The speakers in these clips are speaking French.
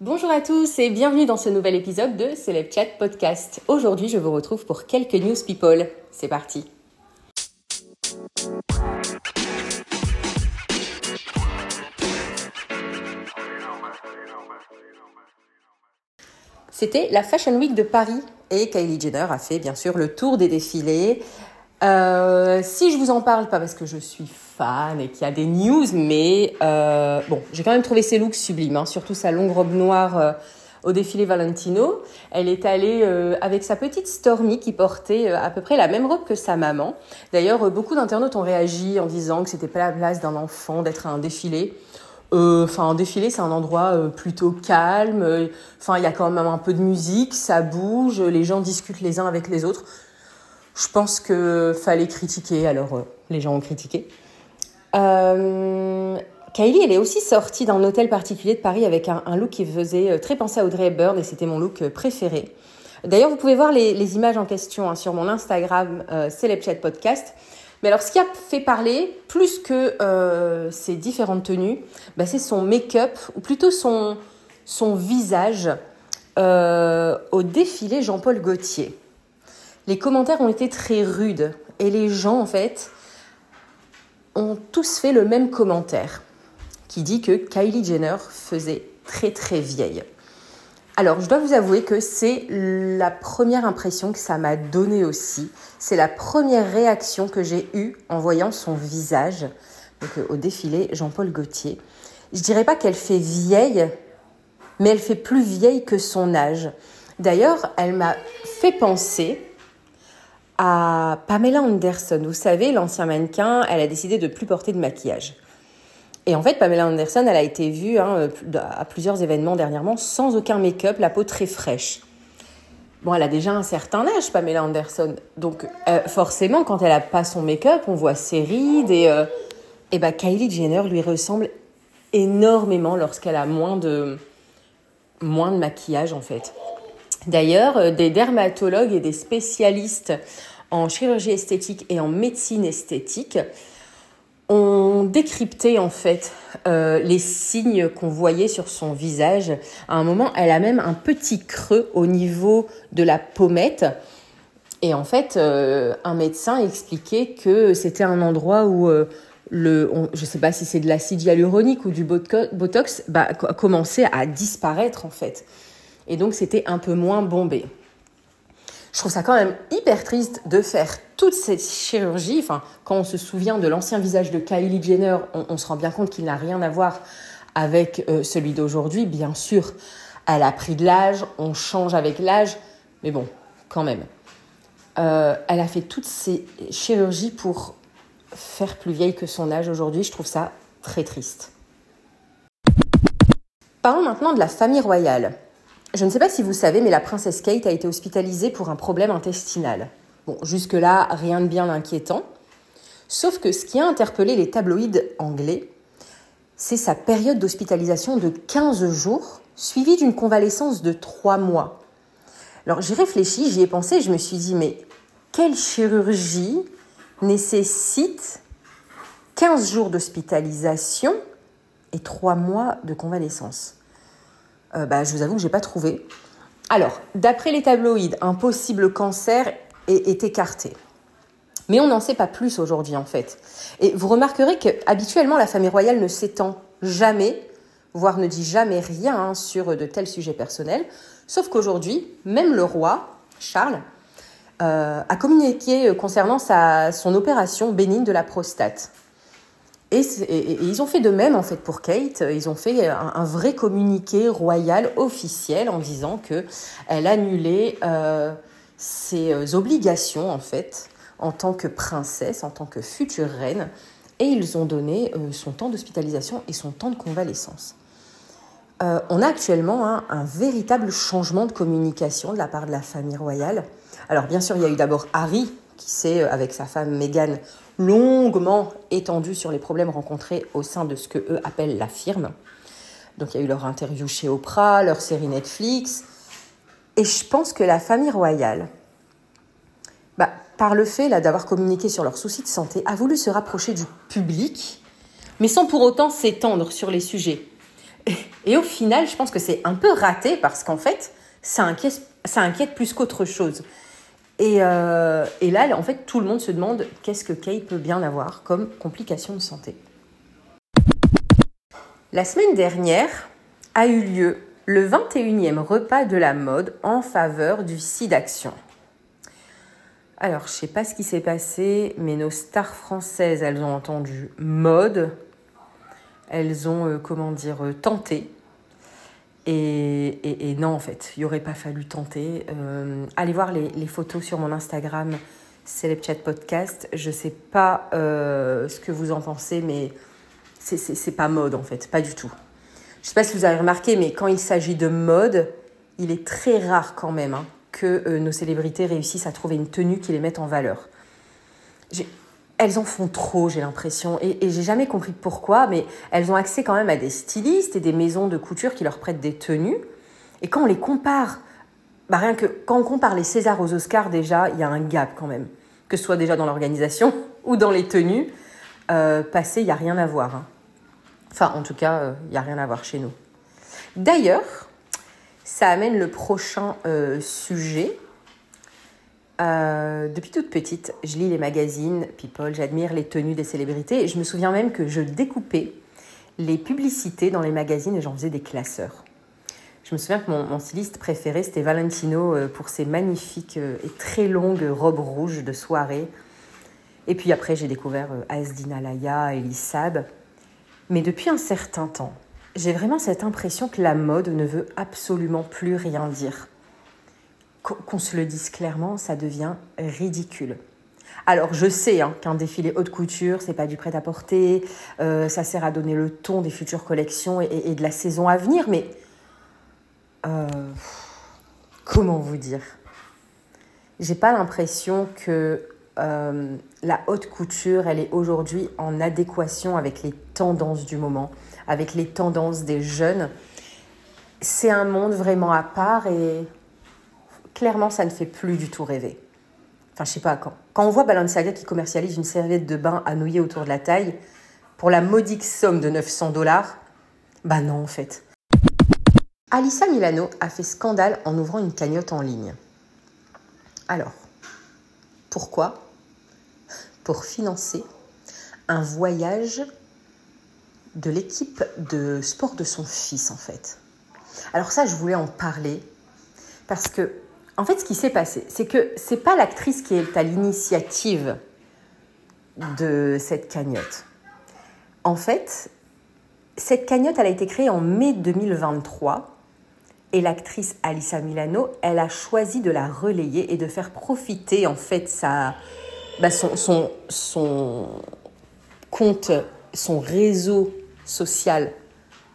Bonjour à tous et bienvenue dans ce nouvel épisode de Celeb Chat Podcast. Aujourd'hui, je vous retrouve pour quelques news people. C'est parti. C'était la Fashion Week de Paris et Kylie Jenner a fait bien sûr le tour des défilés. Euh, si je vous en parle, pas parce que je suis fan et qu'il y a des news, mais euh, bon, j'ai quand même trouvé ses looks sublimes, hein, surtout sa longue robe noire euh, au défilé Valentino. Elle est allée avec sa petite Stormy qui portait à peu près la même robe que sa maman. D'ailleurs, beaucoup d'internautes ont réagi en disant que c'était pas la place d'un enfant d'être à un défilé. Enfin, un défilé, c'est un endroit plutôt calme. Enfin, il y a quand même un peu de musique, ça bouge, les gens discutent les uns avec les autres. Je pense que fallait critiquer, alors les gens ont critiqué. Euh, Kylie, elle est aussi sortie d'un hôtel particulier de Paris avec un, look qui faisait euh, très penser à Audrey Hepburn et c'était mon look euh, préféré. D'ailleurs, vous pouvez voir les, images en question hein, sur mon Instagram euh, Chat Podcast. Mais alors, ce qui a fait parler, plus que euh, ses différentes tenues, bah, c'est son make-up, ou plutôt son, son visage au défilé Jean-Paul Gaultier. Les commentaires ont été très rudes et les gens, en fait, ont tous fait le même commentaire qui dit que Kylie Jenner faisait très très vieille. Alors, je dois vous avouer que c'est la première impression que ça m'a donné aussi. C'est la première réaction que j'ai eue en voyant son visage euh, au défilé Jean-Paul Gaultier. Je dirais pas qu'elle fait vieille, mais elle fait plus vieille que son âge. D'ailleurs, elle m'a fait penser à Pamela Anderson. Vous savez, l'ancien mannequin, elle a décidé de plus porter de maquillage. Et en fait, Pamela Anderson, elle a été vue hein, à plusieurs événements dernièrement sans aucun make-up, la peau très fraîche. Bon, elle a déjà un certain âge, Pamela Anderson. Donc, euh, forcément, quand elle n'a pas son make-up, on voit ses rides et, euh, et bah, Kylie Jenner lui ressemble énormément lorsqu'elle a moins de, moins de maquillage, en fait. D'ailleurs, euh, des dermatologues et des spécialistes en chirurgie esthétique et en médecine esthétique ont décrypté en fait euh, les signes qu'on voyait sur son visage. À un moment, elle a même un petit creux au niveau de la pommette. Et en fait, euh, un médecin expliquait que c'était un endroit où le, je ne sais pas si c'est de l'acide hyaluronique ou du botox, bah, commençait à disparaître en fait et donc c'était un peu moins bombé. Je trouve ça quand même hyper triste de faire toute cette chirurgie. Enfin, quand on se souvient de l'ancien visage de Kylie Jenner, on, se rend bien compte qu'il n'a rien à voir avec euh, celui d'aujourd'hui. Bien sûr, elle a pris de l'âge, on change avec l'âge, mais bon, quand même. Euh, elle a fait toutes ces chirurgies pour faire plus vieille que son âge aujourd'hui. Je trouve ça très triste. Parlons maintenant de la famille royale. Je ne sais pas si vous savez, mais la princesse Kate a été hospitalisée pour un problème intestinal. Bon, jusque-là, rien de bien inquiétant. Sauf que ce qui a interpellé les tabloïds anglais, c'est sa période d'hospitalisation de 15 jours, suivie d'une convalescence de 3 mois. Alors j'ai réfléchi, j'y ai pensé, je me suis dit, mais quelle chirurgie nécessite 15 jours d'hospitalisation et 3 mois de convalescence? Euh, bah, je vous avoue que je n'ai pas trouvé. Alors, d'après les tabloïds, un possible cancer est, écarté. Mais on n'en sait pas plus aujourd'hui en fait. Et vous remarquerez que habituellement la famille royale ne s'étend jamais, voire ne dit jamais rien hein, sur de tels sujets personnels. Sauf qu'aujourd'hui, même le roi, Charles, euh, a communiqué concernant sa, son opération bénigne de la prostate. Et, ils ont fait de même en fait pour Kate. Ils ont fait un, vrai communiqué royal officiel en disant que elle annulait euh, ses euh, obligations en fait en tant que princesse, en tant que future reine, et ils ont donné euh, son temps d'hospitalisation et son temps de convalescence. on a actuellement un véritable changement de communication de la part de la famille royale. Alors bien sûr, il y a eu d'abord Harry qui s'est, avec sa femme Meghan, longuement étendu sur les problèmes rencontrés au sein de ce que eux appellent la firme. Donc il y a eu leur interview chez Oprah, leur série Netflix. Et je pense que la famille royale, bah, par le fait d'avoir communiqué sur leurs soucis de santé, a voulu se rapprocher du public, mais sans pour autant s'étendre sur les sujets. Et au final, je pense que c'est un peu raté parce qu'en fait, ça inquiète plus qu'autre chose. Et, euh, et, là, en fait, tout le monde se demande qu'est-ce que Kay peut bien avoir comme complication de santé? La semaine dernière a eu lieu le 21e repas de la mode en faveur du SIDAction. Alors, je ne sais pas ce qui s'est passé, mais nos stars françaises, elles ont entendu mode, elles ont, euh, comment dire, euh, tenté. Et, non, en fait, il aurait pas fallu tenter. Euh, allez voir les, photos sur mon Instagram, Chat Podcast. Je sais pas ce que vous en pensez, mais c'est pas mode, en fait, pas du tout. Je sais pas si vous avez remarqué, mais quand il s'agit de mode, il est très rare quand même hein, que nos célébrités réussissent à trouver une tenue qui les mette en valeur elles en font trop, j'ai l'impression. Et, j'ai jamais compris pourquoi, mais elles ont accès quand même à des stylistes et des maisons de couture qui leur prêtent des tenues. Et quand on les compare, bah rien que quand on compare les Césars aux Oscars, déjà, il y a un gap quand même. Que ce soit déjà dans l'organisation ou dans les tenues. Euh, passé, il n'y a rien à voir. Hein. Enfin, en tout cas, il euh, n'y a rien à voir chez nous. D'ailleurs, ça amène le prochain euh, sujet euh, depuis toute petite, je lis les magazines People, j'admire les tenues des célébrités et je me souviens même que je découpais les publicités dans les magazines et j'en faisais des classeurs. Je me souviens que mon, styliste préféré, c'était Valentino euh, pour ses magnifiques euh, et très longues robes rouges de soirée. Et puis après, j'ai découvert Asdin Alaya, Elisab. Mais depuis un certain temps, j'ai vraiment cette impression que la mode ne veut absolument plus rien dire qu'on se le dise clairement, ça devient ridicule. Alors je sais hein, qu'un défilé haute couture, c'est pas du prêt-à-porter, euh, ça sert à donner le ton des futures collections et, de la saison à venir, mais euh, comment vous dire? J'ai pas l'impression que euh, la haute couture, elle est aujourd'hui en adéquation avec les tendances du moment, avec les tendances des jeunes. C'est un monde vraiment à part et clairement, ça ne fait plus du tout rêver. Enfin, je sais pas, quand, quand on voit Balenciaga qui commercialise une serviette de bain à nouiller autour de la taille pour la modique somme de 900 dollars, bah non, en fait. Alissa Milano a fait scandale en ouvrant une cagnotte en ligne. Alors, pourquoi? Pour financer un voyage de l'équipe de sport de son fils, en fait. Alors ça, je voulais en parler parce que en fait, ce qui s'est passé, c'est que c'est pas l'actrice qui est à l'initiative de cette cagnotte. En fait, cette cagnotte, elle a été créée en mai 2023 et l'actrice Alissa Milano, elle a choisi de la relayer et de faire profiter en fait sa, bah, son, son, son compte, son réseau social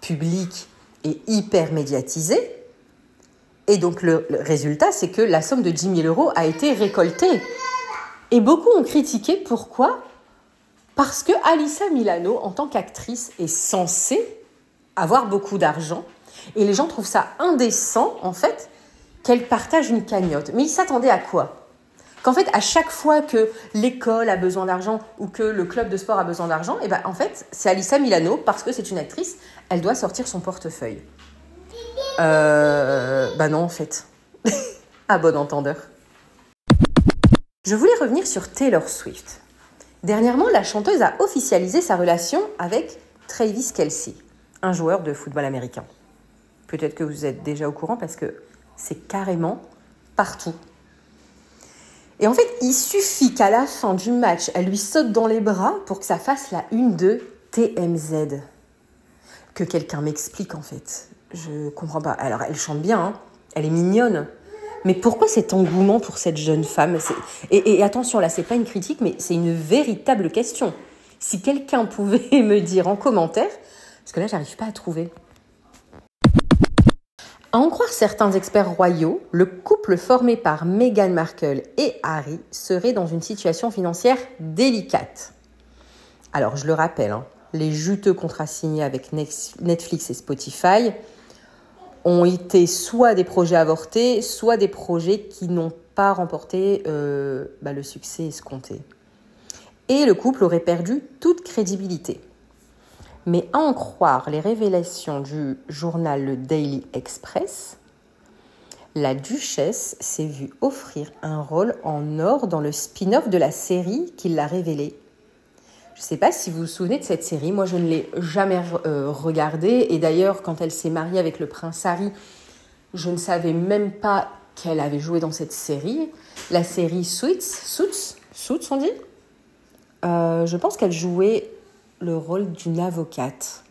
public et hyper médiatisé et donc le, résultat, c'est que la somme de 10 000 euros a été récoltée. Et beaucoup ont critiqué pourquoi? Parce que Alissa Milano, en tant qu'actrice, est censée avoir beaucoup d'argent. Et les gens trouvent ça indécent, en fait, qu'elle partage une cagnotte. Mais ils s'attendaient à quoi? Qu'en fait, à chaque fois que l'école a besoin d'argent ou que le club de sport a besoin d'argent, et eh ben, en fait, c'est Alissa Milano, parce que c'est une actrice, elle doit sortir son portefeuille. Euh, bah non, en fait. à bon entendeur. Je voulais revenir sur Taylor Swift. Dernièrement, la chanteuse a officialisé sa relation avec Travis Kelsey, un joueur de football américain. Peut-être que vous êtes déjà au courant parce que c'est carrément partout. Et en fait, il suffit qu'à la fin du match, elle lui saute dans les bras pour que ça fasse la une de TMZ. Que quelqu'un m'explique en fait. Je comprends pas. Alors, elle chante bien, hein. elle est mignonne. Mais pourquoi cet engouement pour cette jeune femme? Et, attention, là, c'est pas une critique, mais c'est une véritable question. Si quelqu'un pouvait me dire en commentaire, parce que là, j'arrive pas à trouver. À en croire certains experts royaux, le couple formé par Meghan Markle et Harry serait dans une situation financière délicate. Alors, je le rappelle, hein, les juteux contrats signés avec Netflix et Spotify ont été soit des projets avortés, soit des projets qui n'ont pas remporté euh, bah, le succès escompté. Et le couple aurait perdu toute crédibilité. Mais à en croire les révélations du journal Le Daily Express, la duchesse s'est vue offrir un rôle en or dans le spin-off de la série qui l'a révélé. Je ne sais pas si vous vous souvenez de cette série, moi je ne l'ai jamais euh, regardée et d'ailleurs quand elle s'est mariée avec le prince Harry, je ne savais même pas qu'elle avait joué dans cette série, la série Suits, Suits, Suits on dit? Euh, Je pense qu'elle jouait le rôle d'une avocate.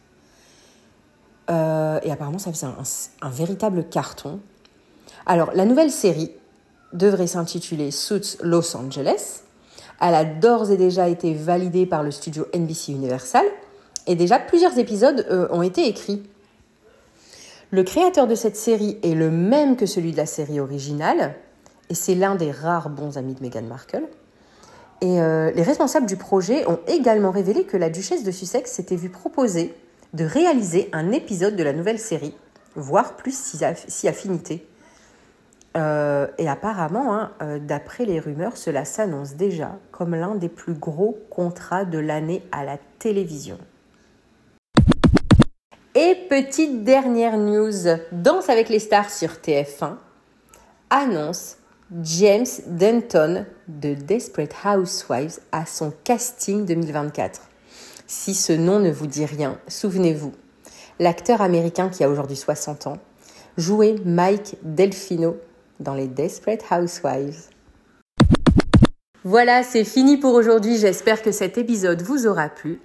Euh, et apparemment ça faisait un véritable carton. Alors, la nouvelle série devrait s'intituler Suits Los Angeles. Elle a d'ores et déjà été validée par le studio NBC Universal et déjà plusieurs épisodes euh, ont été écrits. Le créateur de cette série est le même que celui de la série originale et c'est l'un des rares bons amis de Meghan Markle. Et euh, les responsables du projet ont également révélé que la duchesse de Sussex s'était vue proposer de réaliser un épisode de la nouvelle série, voire plus si affinité. Euh, et apparemment, hein, euh, d'après les rumeurs, cela s'annonce déjà comme l'un des plus gros contrats de l'année à la télévision. Et petite dernière news, Danse avec les stars sur TF1 annonce James Denton de Desperate Housewives à son casting 2024. Si ce nom ne vous dit rien, souvenez-vous, l'acteur américain qui a aujourd'hui 60 ans jouait Mike Delfino dans les Desperate Housewives. Voilà, c'est fini pour aujourd'hui. J'espère que cet épisode vous aura plu.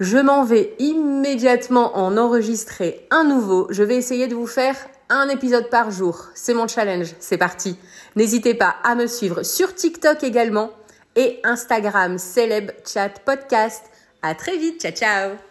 Je m'en vais immédiatement en enregistrer un nouveau. Je vais essayer de vous faire un épisode par jour. C'est mon challenge. C'est parti. N'hésitez pas à me suivre sur TikTok également et Instagram Celeb Chat Podcast. À très vite. Ciao, ciao.